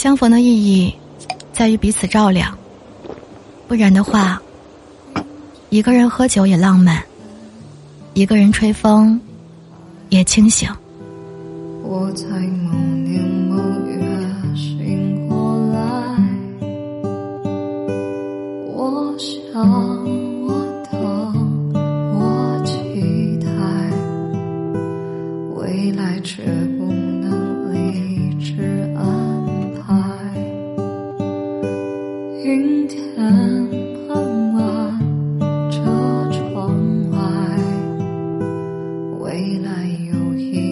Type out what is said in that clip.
相逢的意义在于彼此照亮不然的话一个人喝酒也浪漫一个人吹风也清醒。我在某年某月醒过来我想我等我期待未来却不阴天傍晚车窗外未来有一